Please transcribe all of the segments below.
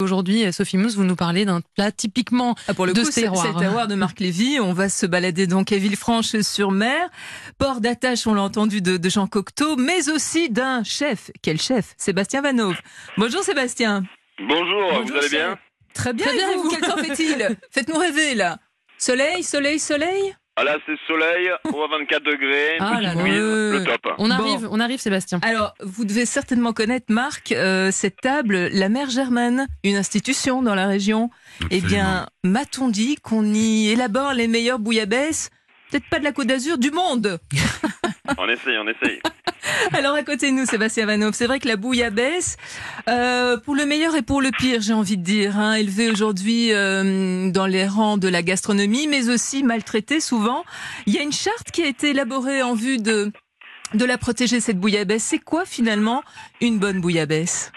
Aujourd'hui, Sophie Mousse, vous nous parlez d'un plat typiquement ah, pour le de coup, c'est terroir. le terroir de Marc Lévy. On va se balader donc à Villefranche-sur-Mer, port d'attache, on l'a entendu, de, de, Jean Cocteau, mais aussi d'un chef. Quel chef? Sébastien Vanov. Bonjour Sébastien. Bonjour, Bonjour vous allez bien? Très bien, Très bien et vous, Quel temps fait-il? Faites-nous rêver là. Soleil, soleil, soleil? Ah là, c'est soleil, on à 24 degrés, une ah là brise, le top. On arrive, on arrive, Sébastien. Alors, vous devez certainement connaître, Marc, euh, cette table, la Mère Germaine, une institution dans la région. Absolument. Eh bien, m'a-t-on dit qu'on y élabore les meilleures bouillabaisse? Peut-être pas de la Côte d'Azur, du monde On essaye, on essaye. Alors à côté de nous, Sébastien Vanov, c'est vrai que la bouillabaisse, euh, pour le meilleur et pour le pire, j'ai envie de dire, hein, élevée aujourd'hui euh, dans les rangs de la gastronomie, mais aussi maltraitée souvent. Il y a une charte qui a été élaborée en vue de de la protéger cette bouillabaisse. C'est quoi finalement une bonne bouillabaisse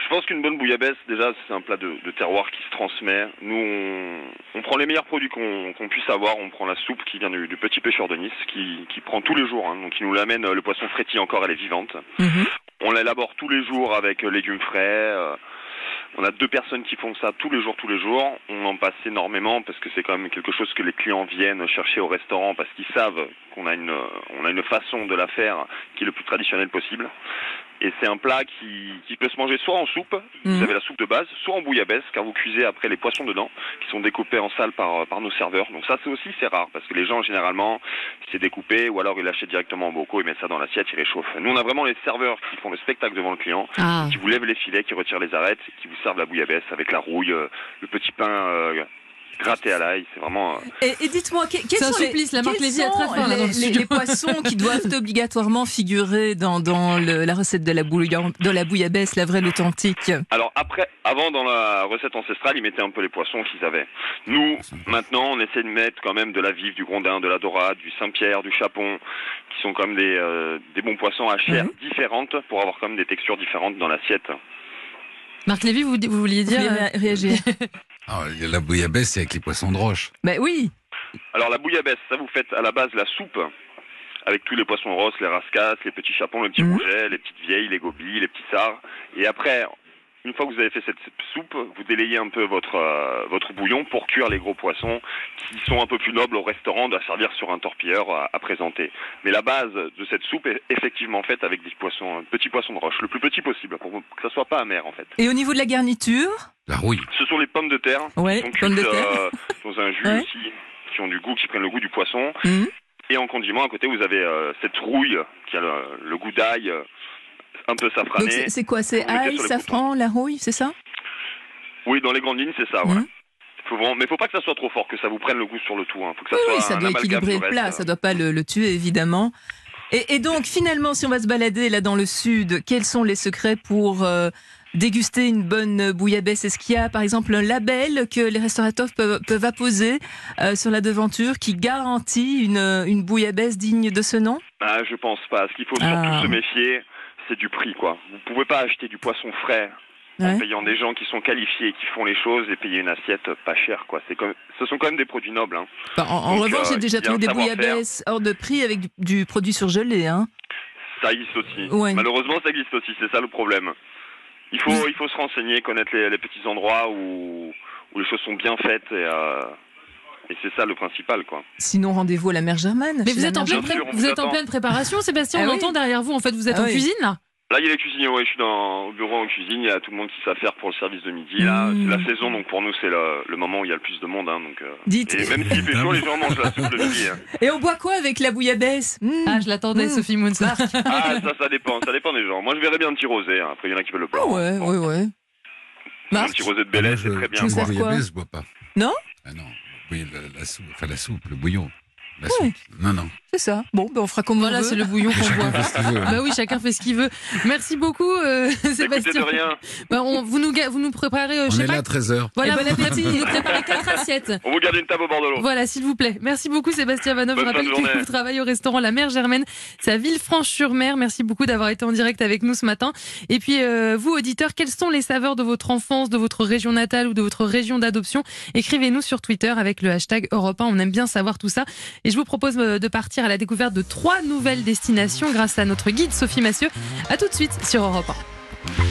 je pense qu'une bonne bouillabaisse, déjà, c'est un plat de, de, terroir qui se transmet. Nous, on, on prend les meilleurs produits qu'on qu puisse avoir. On prend la soupe qui vient du, du petit pêcheur de Nice, qui, qui prend tous les jours. Hein, donc, il nous l'amène, le poisson frétille encore, elle est vivante. -hmm. On l'élabore tous les jours avec légumes frais. Euh, on a deux personnes qui font ça tous les jours, tous les jours. On en passe énormément parce que c'est quand même quelque chose que les clients viennent chercher au restaurant parce qu'ils savent qu'on a une, on a une façon de la faire qui est le plus traditionnelle possible. Et c'est un plat qui, qui, peut se manger soit en soupe, mmh. vous avez la soupe de base, soit en bouillabaisse, car vous cuisez après les poissons dedans, qui sont découpés en salle par, par nos serveurs. Donc ça, c'est aussi c'est rare, parce que les gens généralement, c'est découpé, ou alors ils l'achètent directement en bocaux, ils mettent ça dans l'assiette, ils réchauffent. Nous, on a vraiment les serveurs qui font le spectacle devant le client, ah. qui vous lèvent les filets, qui retirent les arêtes, qui vous servent la bouillabaisse avec la rouille, le petit pain. Euh, gratté à l'ail, c'est vraiment. Euh... Et, et dites-moi, quels sont, supplice, les, la quels sont fort, les, les, les, poissons qui doivent obligatoirement figurer dans, dans le, la recette de la, bouillon, de la bouillabaisse, la vraie, l'authentique Alors après, avant dans la recette ancestrale, ils mettaient un peu les poissons qu'ils avaient. Nous, maintenant, on essaie de mettre quand même de la vive, du grondin, de la dorade, du Saint-Pierre, du chapon, qui sont comme des, euh, des bons poissons à chair mmh. différentes pour avoir quand même des textures différentes dans l'assiette. Marc Lévy, vous, vous vouliez dire vous euh... réagir ah, La bouillabaisse, c'est avec les poissons de roche. Ben oui. Alors la bouillabaisse, ça vous faites à la base la soupe avec tous les poissons roses, les rascasses, les petits chapons, les petits mmh. rougets, les petites vieilles, les gobies, les petits sards. Et après, une fois que vous avez fait cette soupe, vous délayez un peu votre euh, votre bouillon pour cuire les gros poissons qui sont un peu plus nobles au restaurant à servir sur un torpilleur à, à, présenter. Mais la base de cette soupe est effectivement faite avec des poissons, petits poissons de roche, le plus petit possible pour que ça soit pas amer en fait. Et au niveau de la garniture La rouille. Ce sont les pommes de terre ouais, qui sont pommes cuites de terre. euh, dans un jus Ouais. aussi, qui ont du goût, qui prennent le goût du poisson. Mmh. Et en condiment à côté, vous avez euh, cette rouille qui a le, le goût d'ail, euh, un peu safrané. Donc c'est- quoi? C'est ail, safran, la rouille, c'est ça? Oui, dans les grandes lignes, c'est ça, ouais. Mhm. Faut vraiment... Mais faut pas que ça soit trop fort, que ça vous prenne le goût sur le tout. Hein. Faut que ça Oui, soit oui, ça un doit équilibrer le plat, ça doit pas le, le tuer évidemment. Et, et donc finalement, si on va se balader là dans le sud, quels sont les secrets pour euh, déguster une bonne bouillabaisse Est-ce qu'il y a par exemple un label que les restaurateurs peuvent, peuvent apposer euh, sur la devanture qui garantit une, une bouillabaisse digne de ce nom? Ah, je pense pas. Ce qu'il faut surtout Ah. se méfier, c'est du prix, quoi. Vous pouvez pas acheter du poisson frais en payant des gens qui sont qualifiés, qui font les choses et payer une assiette pas chère, quoi. C'est comme... Ce sont quand même des produits nobles, hein. Enfin, en, revanche, euh, j'ai déjà y a trouvé des bouillabaisse hors de prix avec du, du produit surgelé. Hein. Ça existe aussi. Ouais. Malheureusement, ça existe aussi. C'est ça le problème. Il faut, il faut se renseigner, connaître les, les petits endroits où, où les choses sont bien faites et, euh, et c'est ça le principal, quoi. Sinon, rendez-vous à la mère Germaine. Mais vous êtes, en pleine, sûr, vous vous êtes en pleine préparation, Sébastien. Ah on oui. entend derrière vous. En fait, vous êtes Ah en oui. cuisine là. Là, il y a les cuisiniers, ouais, je suis dans, au bureau en cuisine, il y a tout le monde qui sait faire pour le service de midi, là. Mmh. C'est la saison, donc pour nous, c'est le, le moment où il y a le plus de monde, hein, donc, euh, Dites. Et même s'il fait chaud, les gens mangent la soupe le midi, hein. Et on boit quoi avec la bouillabaisse? Mmh. Ah, je l'attendais, Mmh. Sophie Moon. Ah, ça, ça dépend, ça dépend des gens. Moi, je verrais bien un petit rosé, hein. après, il y en a qui veulent le blanc. Ah ouais, Bon, ouais, ouais. Un petit rosé de Moi, Bélès, je- c'est très bien. vous la bouillabaisse, je bois pas. Non? Ah non. Oui, la, la soupe, enfin la soupe, le bouillon. La Ouais. soupe. Non, non. C'est ça. Bon, ben on fera comme Voilà, c'est le bouillon qu'on Chacun boit. fait ce qu'il veut. hein. Bah oui, chacun fait ce qu'il veut. Merci beaucoup, euh, Sébastien. de rien. Bah, on- vous, nous, vous nous préparez, euh, je On sais est pas. là à 13h. Voilà, Et bon appétit. vous nous préparez quatre assiettes. On vous garde une table au bord de l'eau. Voilà, s'il vous plaît. Merci beaucoup, Sébastien Vanov. Je Bonne rappelle que vous travaillez au restaurant La Mer Germaine. C'est à Villefranche-sur-Mer. Merci beaucoup d'avoir été en direct avec nous ce matin. Et puis, euh, vous, auditeurs, quelles sont les saveurs de votre enfance, de votre région natale ou de votre région d'adoption? Écrivez-nous sur Twitter avec le hashtag Europe 1. On aime bien savoir tout ça. Et je vous propose euh, de partir à la découverte de trois nouvelles destinations grâce à notre guide Sophie Massieu. À tout de suite sur Europe 1.